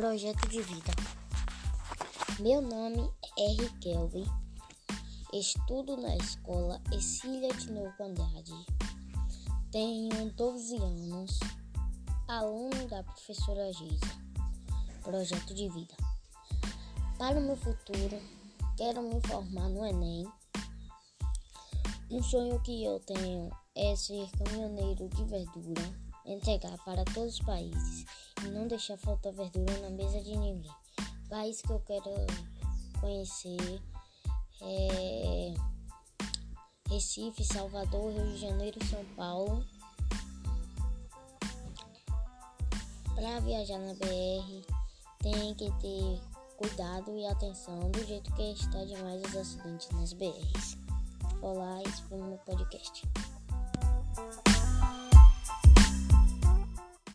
Projeto de vida. Meu nome é R. Kelvin. Estudo na escola Exília de Novo Andrade. Tenho 12 anos. Aluno da professora Geisa. Projeto de vida. Para o meu futuro, quero me formar no Enem. Um sonho que eu tenho é ser caminhoneiro de verdura, entregar para todos os países e não deixar faltar verdura na mesa de ninguém. País que eu quero conhecer é Recife, Salvador, Rio de Janeiro, São Paulo. Para viajar na BR, tem que ter cuidado e atenção do jeito que está demais os acidentes nas BRs. Olá, esse foi meu podcast.